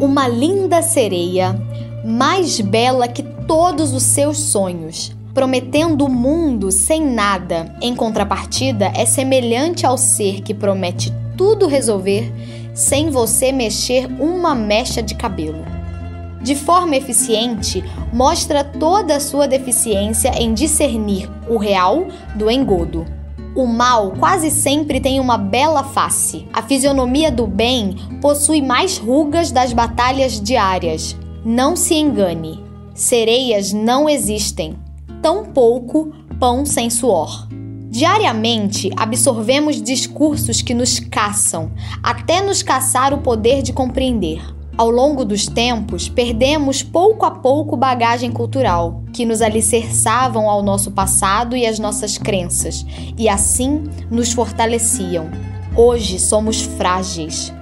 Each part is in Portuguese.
uma linda sereia, mais bela que todos os seus sonhos, prometendo o mundo sem nada. Em contrapartida, é semelhante ao ser que promete tudo resolver sem você mexer uma mecha de cabelo. De forma eficiente, mostra toda a sua deficiência em discernir o real do engodo. O mal quase sempre tem uma bela face. A fisionomia do bem possui mais rugas das batalhas diárias. Não se engane, sereias não existem, tampouco pão sem suor. Diariamente absorvemos discursos que nos caçam, até nos caçar o poder de compreender. Ao longo dos tempos, perdemos pouco a pouco bagagem cultural, que nos alicerçavam ao nosso passado e às nossas crenças, e assim nos fortaleciam. Hoje somos frágeis.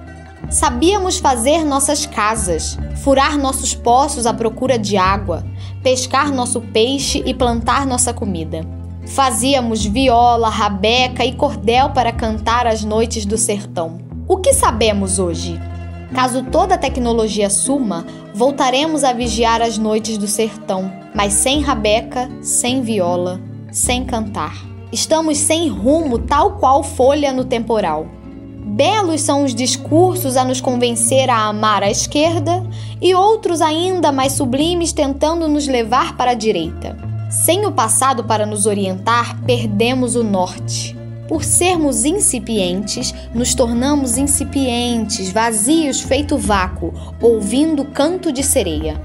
Sabíamos fazer nossas casas, furar nossos poços à procura de água, pescar nosso peixe e plantar nossa comida. Fazíamos viola, rabeca e cordel para cantar as noites do sertão. O que sabemos hoje? Caso toda a tecnologia suma, voltaremos a vigiar as noites do sertão, mas sem rabeca, sem viola, sem cantar. Estamos sem rumo, tal qual folha no temporal. Belos são os discursos a nos convencer a amar a esquerda e outros ainda mais sublimes tentando nos levar para a direita. Sem o passado para nos orientar, perdemos o norte. Por sermos incipientes, nos tornamos incipientes, vazios feito vácuo, ouvindo canto de sereia.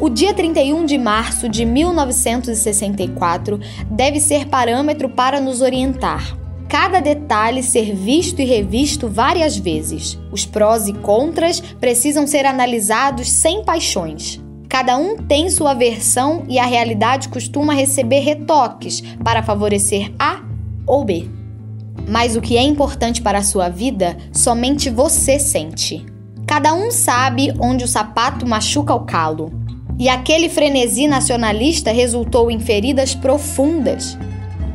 O dia 31 de março de 1964 deve ser parâmetro para nos orientar. Cada detalhe ser visto e revisto várias vezes. Os prós e contras precisam ser analisados sem paixões. Cada um tem sua versão e a realidade costuma receber retoques para favorecer A ou B. Mas o que é importante para a sua vida, somente você sente. Cada um sabe onde o sapato machuca o calo. E aquele frenesi nacionalista resultou em feridas profundas.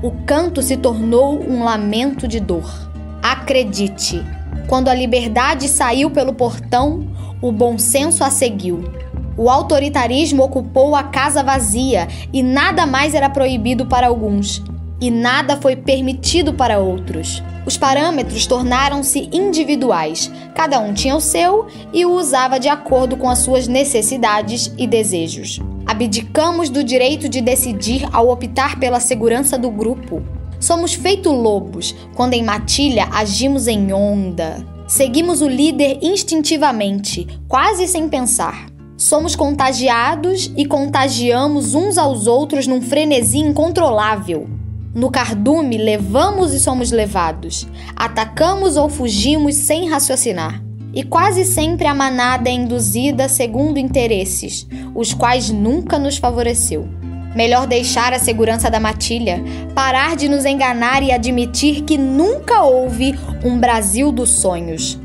O canto se tornou um lamento de dor. Acredite, quando a liberdade saiu pelo portão, o bom senso a seguiu. O autoritarismo ocupou a casa vazia e nada mais era proibido para alguns e nada foi permitido para outros. Os parâmetros tornaram-se individuais, cada um tinha o seu e o usava de acordo com as suas necessidades e desejos. Abdicamos do direito de decidir ao optar pela segurança do grupo. Somos feito lobos quando em matilha agimos em onda. Seguimos o líder instintivamente, quase sem pensar. Somos contagiados e contagiamos uns aos outros num frenesi incontrolável. No cardume, levamos e somos levados. Atacamos ou fugimos sem raciocinar. E quase sempre a manada é induzida segundo interesses, os quais nunca nos favoreceu. Melhor deixar a segurança da matilha, parar de nos enganar e admitir que nunca houve um Brasil dos sonhos.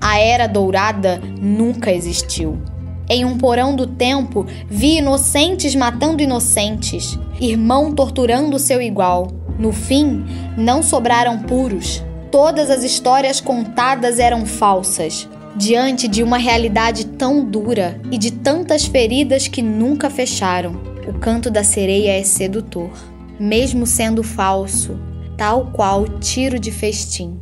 A era dourada nunca existiu. Em um porão do tempo, vi inocentes matando inocentes, irmão torturando seu igual. No fim, não sobraram puros. Todas as histórias contadas eram falsas. Diante de uma realidade tão dura e de tantas feridas que nunca fecharam, o canto da sereia é sedutor, mesmo sendo falso, tal qual tiro de festim.